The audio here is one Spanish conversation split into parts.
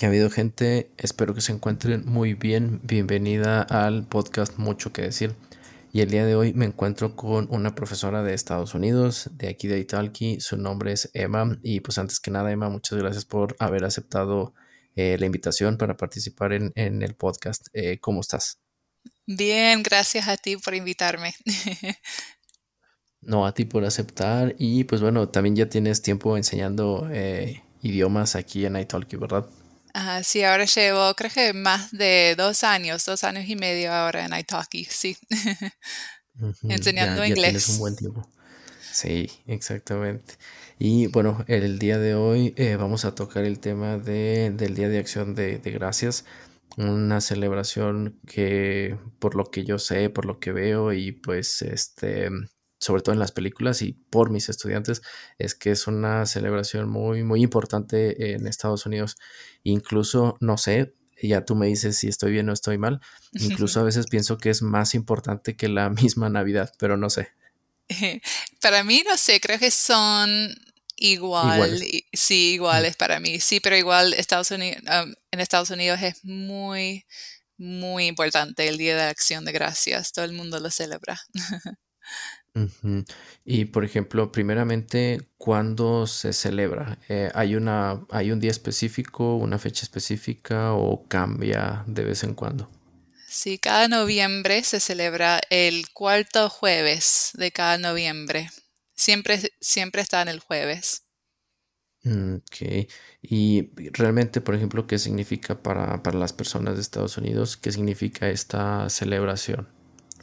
que ha habido gente? Espero que se encuentren muy bien. Bienvenida al podcast Mucho que decir. Y el día de hoy me encuentro con una profesora de Estados Unidos, de aquí de Italki. Su nombre es Emma. Y pues antes que nada, Emma, muchas gracias por haber aceptado eh, la invitación para participar en, el podcast. Eh, ¿Cómo estás? Bien, gracias a ti por invitarme. no, a ti por aceptar. Y pues bueno, también ya tienes tiempo enseñando eh, idiomas aquí en Italki, ¿verdad? Ah, sí, ahora llevo creo que más de dos años, dos años y medio ahora en Italki, sí. Enseñando inglés. tienes un buen tiempo. Sí, exactamente. Y bueno, el día de hoy eh, vamos a tocar el tema de, del Día de Acción de, de, Gracias, una celebración que por lo que yo sé, por lo que veo y pues este sobre todo en las películas y por mis estudiantes, es que es una celebración muy, muy importante en Estados Unidos. Incluso, no sé, ya tú me dices si estoy bien o estoy mal, incluso a veces pienso que es más importante que la misma Navidad, pero no sé. Para mí, no sé, creo que son igual, sí, iguales para mí, sí, pero igual Estados Unidos, en Estados Unidos es muy, muy importante el Día de Acción de Gracias, todo el mundo lo celebra. Y por ejemplo, primeramente, ¿cuándo se celebra? Eh, ¿hay una, hay un día específico, una fecha específica o cambia de vez en cuando? Sí, cada noviembre se celebra el cuarto jueves de cada noviembre. Siempre, siempre está en el jueves. Mm, ok. Y realmente, por ejemplo, ¿qué significa para, para las personas de Estados Unidos? ¿Qué significa esta celebración?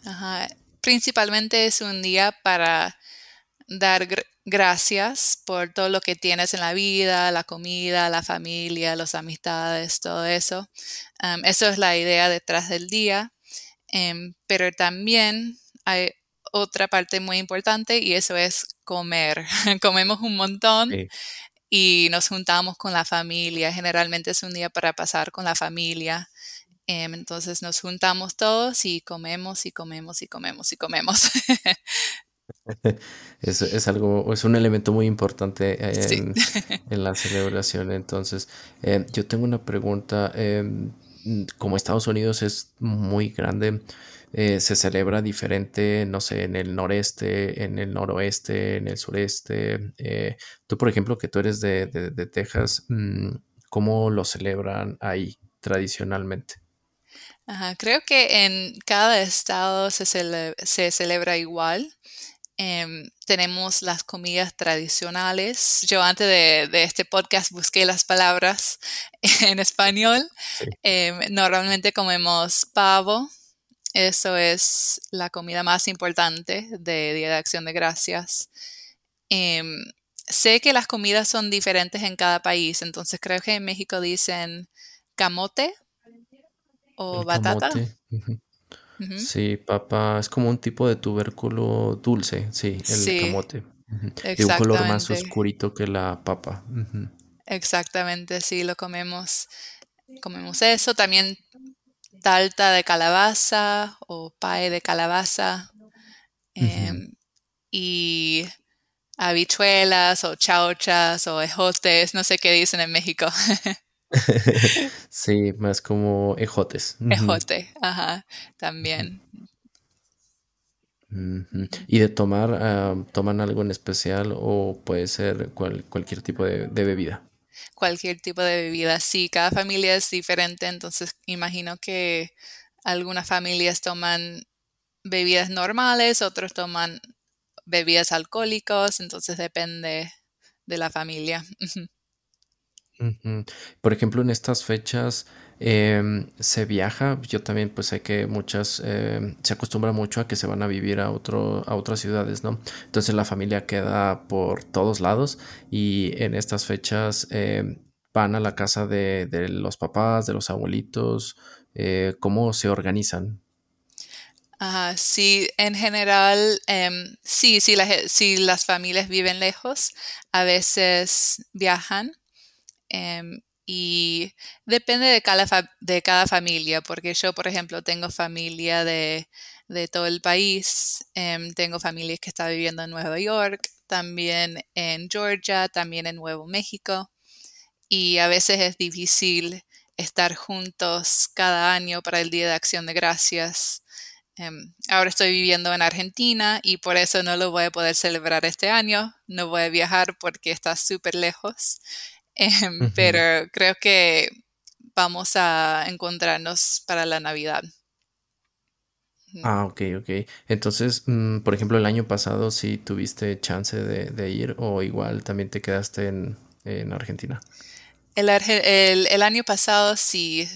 Ajá principalmente es un día para dar gracias por todo lo que tienes en la vida, la comida, la familia, las amistades, todo eso. eso es la idea detrás del día. Em, pero también hay otra parte muy importante y eso es comer. Comemos un montón y nos juntamos con la familia. Generalmente es un día para pasar con la familia. Em, entonces nos juntamos todos y comemos y comemos y comemos y comemos. es, es, algo, es un elemento muy importante en, la celebración. Entonces, em, yo tengo una pregunta. Em, como Estados Unidos es muy grande, eh, se celebra diferente, no sé, en el noreste, en el noroeste, en el sureste. Eh, tú, por ejemplo, que tú eres de, de Texas, mm, ¿cómo lo celebran ahí tradicionalmente? Creo que en cada estado se, celebra igual. Em, tenemos las comidas tradicionales. Yo antes de, este podcast busqué las palabras en español. Em, normalmente comemos pavo. Eso es la comida más importante de Día de Acción de Gracias. Em, sé que las comidas son diferentes en cada país, entonces creo que en México dicen camote o batata. Sí, papa es como un tipo de tubérculo dulce, sí, el camote. De un color más oscurito que la papa. Exactamente, sí, lo comemos. Comemos eso. También talta de calabaza o pae de calabaza. Em, y habichuelas o chauchas o ejotes, no sé qué dicen en México. sí, más como ejotes. Ejote, ajá, también. ¿Y de tomar, ah, toman algo en especial o puede ser cualquier tipo de, bebida? Cualquier tipo de bebida, sí, cada familia es diferente, entonces imagino que algunas familias toman bebidas normales, otros toman bebidas alcohólicas, entonces depende de la familia. Por ejemplo, en estas fechas em, se viaja. Yo también, pues sé que muchas em, se acostumbra mucho a que se van a vivir a otro, a otras ciudades, ¿no? Entonces la familia queda por todos lados y en estas fechas em, van a la casa de, los papás, de los abuelitos. Eh, ¿Cómo se organizan? sí, en general, sí, sí, si las familias viven lejos, a veces viajan Em, y depende de cada, de cada familia, porque yo, por ejemplo, tengo familia de, de todo el país, em, tengo familias que están viviendo en Nueva York, también en Georgia, también en Nuevo México, y a veces es difícil estar juntos cada año para el Día de Acción de Gracias. Em, ahora estoy viviendo en Argentina y por eso no lo voy a poder celebrar este año. No voy a viajar porque está súper lejos. Em, pero creo que vamos a encontrarnos para la Navidad. Ah, ok, ok. Entonces, mm, por ejemplo, el año pasado sí tuviste chance de, ir o igual también te quedaste en, Argentina. El, el, año pasado sí,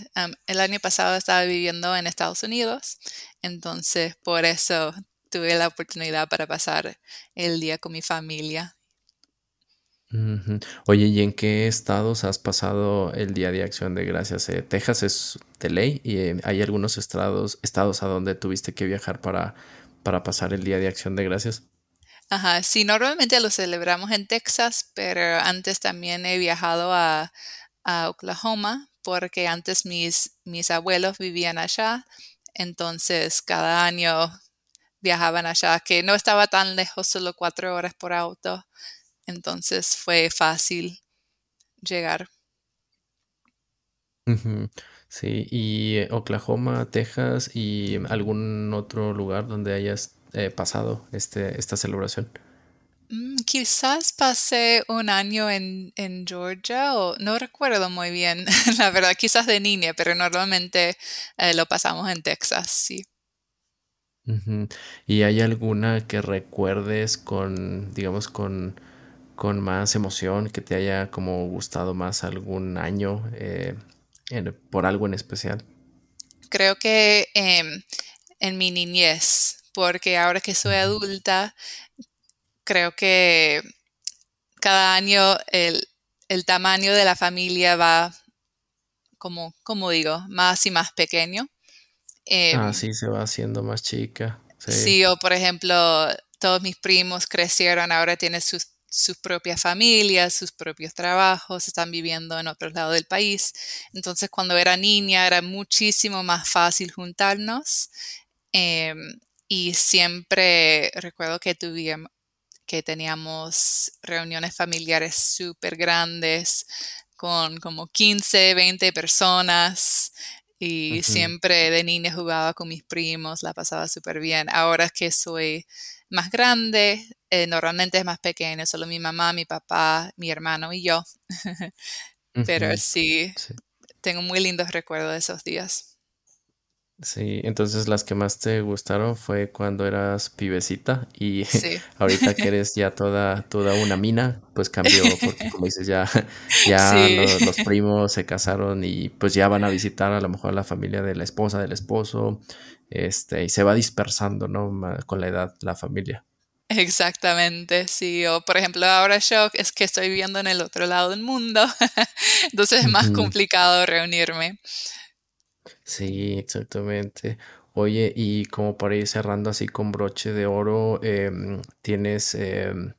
el año pasado estaba viviendo en Estados Unidos, entonces por eso tuve la oportunidad para pasar el día con mi familia Oye, ¿y en qué estados has pasado el Día de Acción de Gracias? Eh, Texas es de ley y eh, hay algunos estados, estados a donde tuviste que viajar para, para pasar el Día de Acción de Gracias. Ajá, sí, normalmente lo celebramos en Texas, pero antes también he viajado a, a Oklahoma porque antes mis, mis abuelos vivían allá, entonces cada año viajaban allá, que no estaba tan lejos, solo cuatro horas por auto entonces fue fácil llegar. Sí, y eh, Oklahoma, Texas y algún otro lugar donde hayas eh, pasado este, esta celebración. Mm, quizás pasé un año en, Georgia o no recuerdo muy bien, la verdad, quizás de niña, pero normalmente eh, lo pasamos en Texas, sí. ¿Y hay alguna que recuerdes con, digamos, con con más emoción, que te haya como gustado más algún año eh, por algo en especial? Creo que em, en mi niñez, porque ahora que soy adulta, creo que cada año el, tamaño de la familia va, como, como digo, más y más pequeño. ah, em, sí, se va haciendo más chica. Sí. sí, o por ejemplo, todos mis primos crecieron, ahora tienen sus sus propias familias, sus propios trabajos, están viviendo en otro lado del país. Entonces, cuando era niña era muchísimo más fácil juntarnos em, y siempre recuerdo que tuvimos que teníamos reuniones familiares súper grandes con como 15, 20 personas y siempre de niña jugaba con mis primos, la pasaba súper bien. Ahora que soy más grande, eh, normalmente es más pequeño, solo mi mamá, mi papá, mi hermano y yo. Pero sí, tengo muy lindos recuerdos de esos días. Sí, entonces las que más te gustaron fue cuando eras pibecita y ahorita que eres ya toda, toda una mina, pues cambió, porque como dices, ya, ya los, primos se casaron y pues ya van a visitar a lo mejor a la familia de la esposa, del esposo, este, y se va dispersando, ¿no? Con la edad, la familia. Exactamente, sí. O por ejemplo, ahora yo es que estoy viviendo en el otro lado del mundo, entonces es más complicado reunirme. Sí, exactamente. Oye, y como para ir cerrando así con broche de oro, em, ¿tienes em,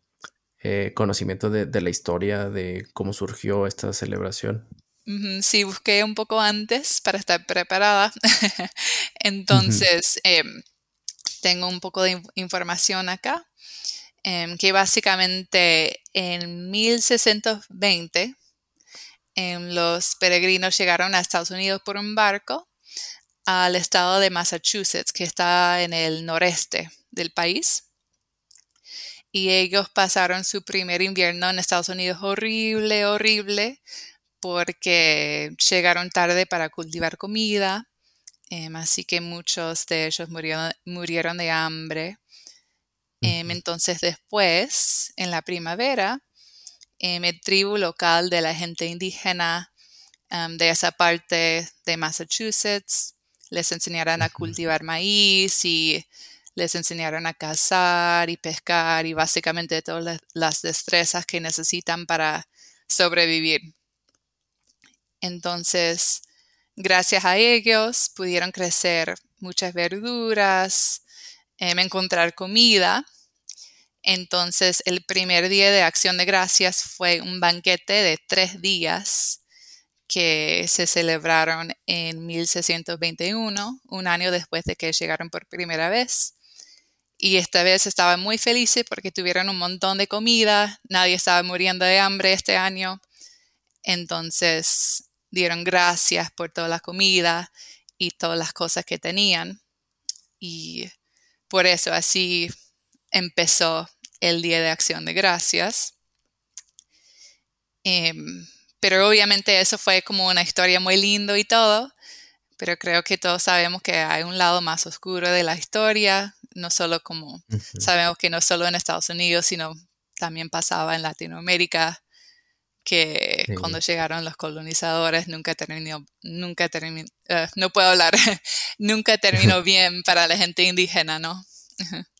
eh, conocimiento de, la historia de cómo surgió esta celebración? Sí, busqué un poco antes para estar preparada. Entonces, em, tengo un poco de información acá, que básicamente en 1620 los peregrinos llegaron a Estados Unidos por un barco al estado de Massachusetts, que está en el noreste del país. Y ellos pasaron su primer invierno en Estados Unidos horrible, horrible, porque llegaron tarde para cultivar comida, em, así que muchos de ellos murieron, de hambre. Em, entonces después, en la primavera, em, el tribu local de la gente indígena de esa parte de Massachusetts les enseñaron a cultivar maíz y les enseñaron a cazar y pescar y básicamente todas las destrezas que necesitan para sobrevivir. Entonces, gracias a ellos pudieron crecer muchas verduras, em, encontrar comida. Entonces, el primer día de acción de gracias fue un banquete de tres días que se celebraron en 1621, un año después de que llegaron por primera vez. Y esta vez estaban muy felices porque tuvieron un montón de comida, nadie estaba muriendo de hambre este año. Entonces, dieron gracias por toda la comida y todas las cosas que tenían. Y por eso así empezó el Día de Acción de Gracias. Em, pero obviamente eso fue como una historia muy linda y todo, pero creo que todos sabemos que hay un lado más oscuro de la historia, no solo como sabemos que no solo en Estados Unidos, sino también pasaba en Latinoamérica, que cuando llegaron los colonizadores nunca terminó, nunca terminó, eh, no puedo hablar, nunca terminó bien para la gente indígena, ¿no?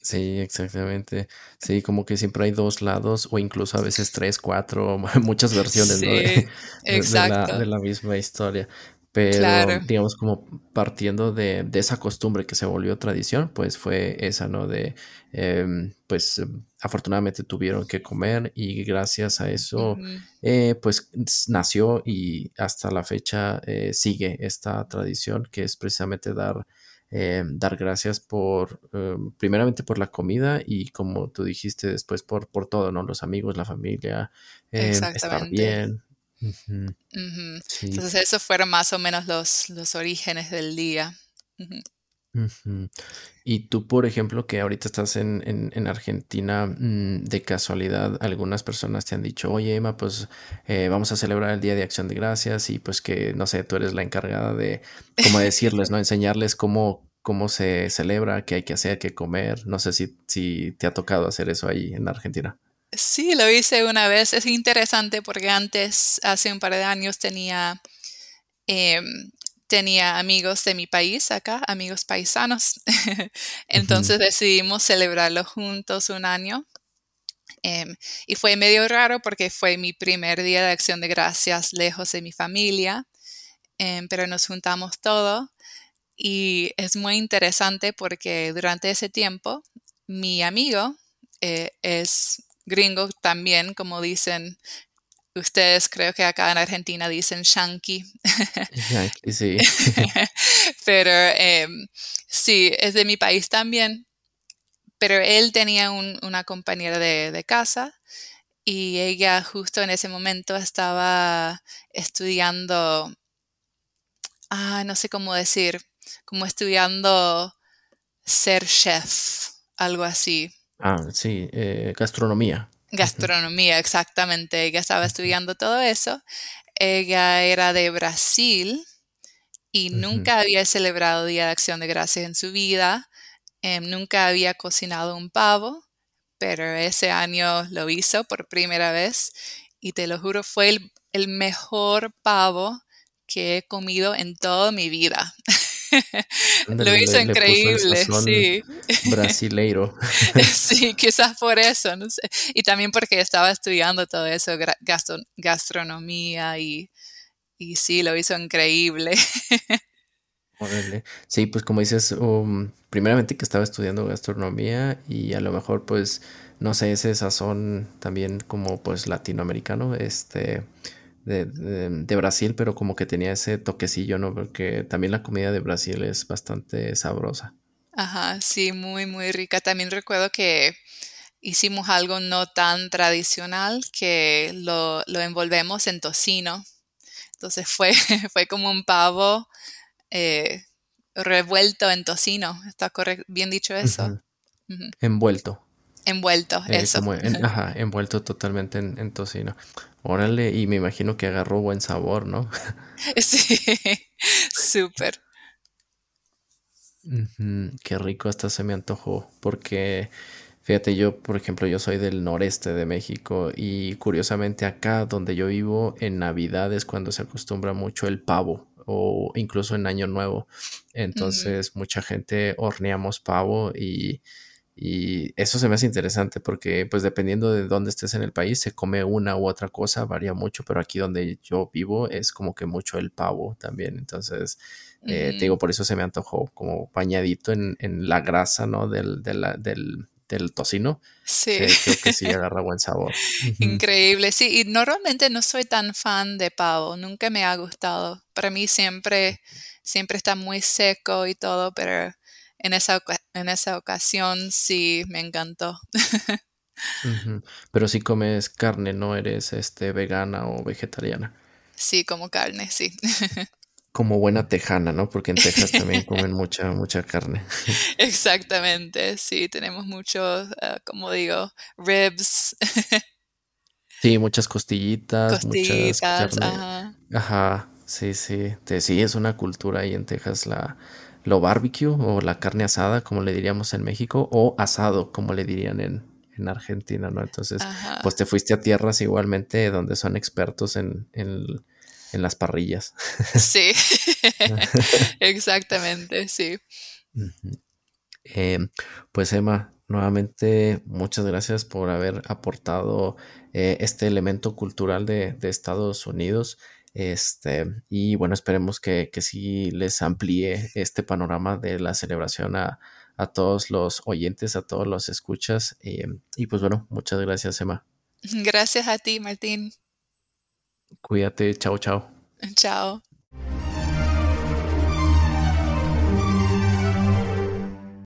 Sí, exactamente. Sí, como que siempre hay dos lados o incluso a veces tres, cuatro, muchas versiones ¿no? de, de, la, misma historia. Pero digamos como partiendo de, esa costumbre que se volvió tradición, pues fue esa, ¿no? De, em, pues afortunadamente tuvieron que comer y gracias a eso, eh, pues nació y hasta la fecha eh, sigue esta tradición que es precisamente dar eh, dar gracias por, eh, primeramente por la comida y como tú dijiste después por, por todo, ¿no? Los amigos, la familia, eh, estar bien. Entonces esos fueron más o menos los, los orígenes del día. Y tú, por ejemplo, que ahorita estás en, en, Argentina, mm, de casualidad, algunas personas te han dicho, oye, Emma, pues eh, vamos a celebrar el Día de Acción de Gracias y pues que, no sé, tú eres la encargada de, como decirles, ¿no? Enseñarles cómo, cómo se celebra, qué hay que hacer, qué comer. No sé si, si te ha tocado hacer eso ahí en Argentina. Sí, lo hice una vez. Es interesante porque antes, hace un par de años, tenía em, tenía amigos de mi país acá, amigos paisanos. Entonces decidimos celebrarlo juntos un año. Em, y fue medio raro porque fue mi primer día de acción de gracias lejos de mi familia, em, pero nos juntamos todo y es muy interesante porque durante ese tiempo mi amigo eh, es gringo también, como dicen Ustedes creo que acá en Argentina dicen shanky. Sí. Pero em, sí, es de mi país también. Pero él tenía una compañera de, casa y ella justo en ese momento estaba estudiando, ah, no sé cómo decir, como estudiando ser chef, algo así. Ah, sí, eh, gastronomía. Gastronomía, exactamente. Ella estaba estudiando todo eso. Ella era de Brasil y nunca había celebrado Día de Acción de Gracias en su vida. Em, nunca había cocinado un pavo, pero ese año lo hizo por primera vez y te lo juro, fue el, el mejor pavo que he comido en toda mi vida. Lo hizo increíble, sí. Brasileiro. sí, quizás por eso, no sé. Y también porque estaba estudiando todo eso, gastronomía y, y sí, lo hizo increíble. Sí, pues como dices, um, primeramente que estaba estudiando gastronomía y a lo mejor pues, no sé, ese sazón también como pues latinoamericano, este, de, Brasil, pero como que tenía ese toquecillo, ¿no? Porque también la comida de Brasil es bastante sabrosa. Ajá, sí, muy, muy rica. También recuerdo que hicimos algo no tan tradicional que lo, envolvemos en tocino. Entonces fue, fue como un pavo eh, revuelto en tocino. ¿Está bien dicho eso? Envuelto. Envuelto, eh, eso. ajá, envuelto totalmente en, tocino. Órale, y me imagino que agarró buen sabor, ¿no? Sí, súper. qué rico, hasta se me antojó, porque fíjate, yo, por ejemplo, yo soy del noreste de México y curiosamente acá donde yo vivo, en Navidad es cuando se acostumbra mucho el pavo o incluso en Año Nuevo. Entonces, mucha gente horneamos pavo y y eso se me hace interesante porque pues dependiendo de dónde estés en el país se come una u otra cosa, varía mucho, pero aquí donde yo vivo es como que mucho el pavo también. Entonces, eh, te digo, por eso se me antojó como bañadito en, la grasa, ¿no? Del, del, tocino. Sí. creo que sí agarra buen sabor. Increíble, sí. Y normalmente no soy tan fan de pavo, nunca me ha gustado. Para mí siempre, siempre está muy seco y todo, pero en esa, en esa ocasión sí me encantó. Pero si comes carne, no eres este vegana o vegetariana. Sí, como carne, sí. Como buena tejana, ¿no? Porque en Texas también comen mucha, mucha carne. Exactamente, sí, tenemos muchos, ah, como digo, ribs. Sí, muchas costillitas, muchas Costillitas, carne. ajá. Ajá, sí, sí. Sí, es una cultura ahí en Texas la lo barbecue o la carne asada, como le diríamos en México, o asado, como le dirían en, en Argentina, ¿no? Entonces, pues te fuiste a tierras igualmente donde son expertos en, en, en las parrillas. Sí. Exactamente, sí. Em, pues Emma, nuevamente muchas gracias por haber aportado eh, este elemento cultural de, de Estados Unidos. Este, y bueno, esperemos que, que sí les amplíe este panorama de la celebración a, a todos los oyentes, a todos los escuchas. em, y pues bueno, muchas gracias, Emma. Gracias a ti, Martín. Cuídate, chao, chao. Chao.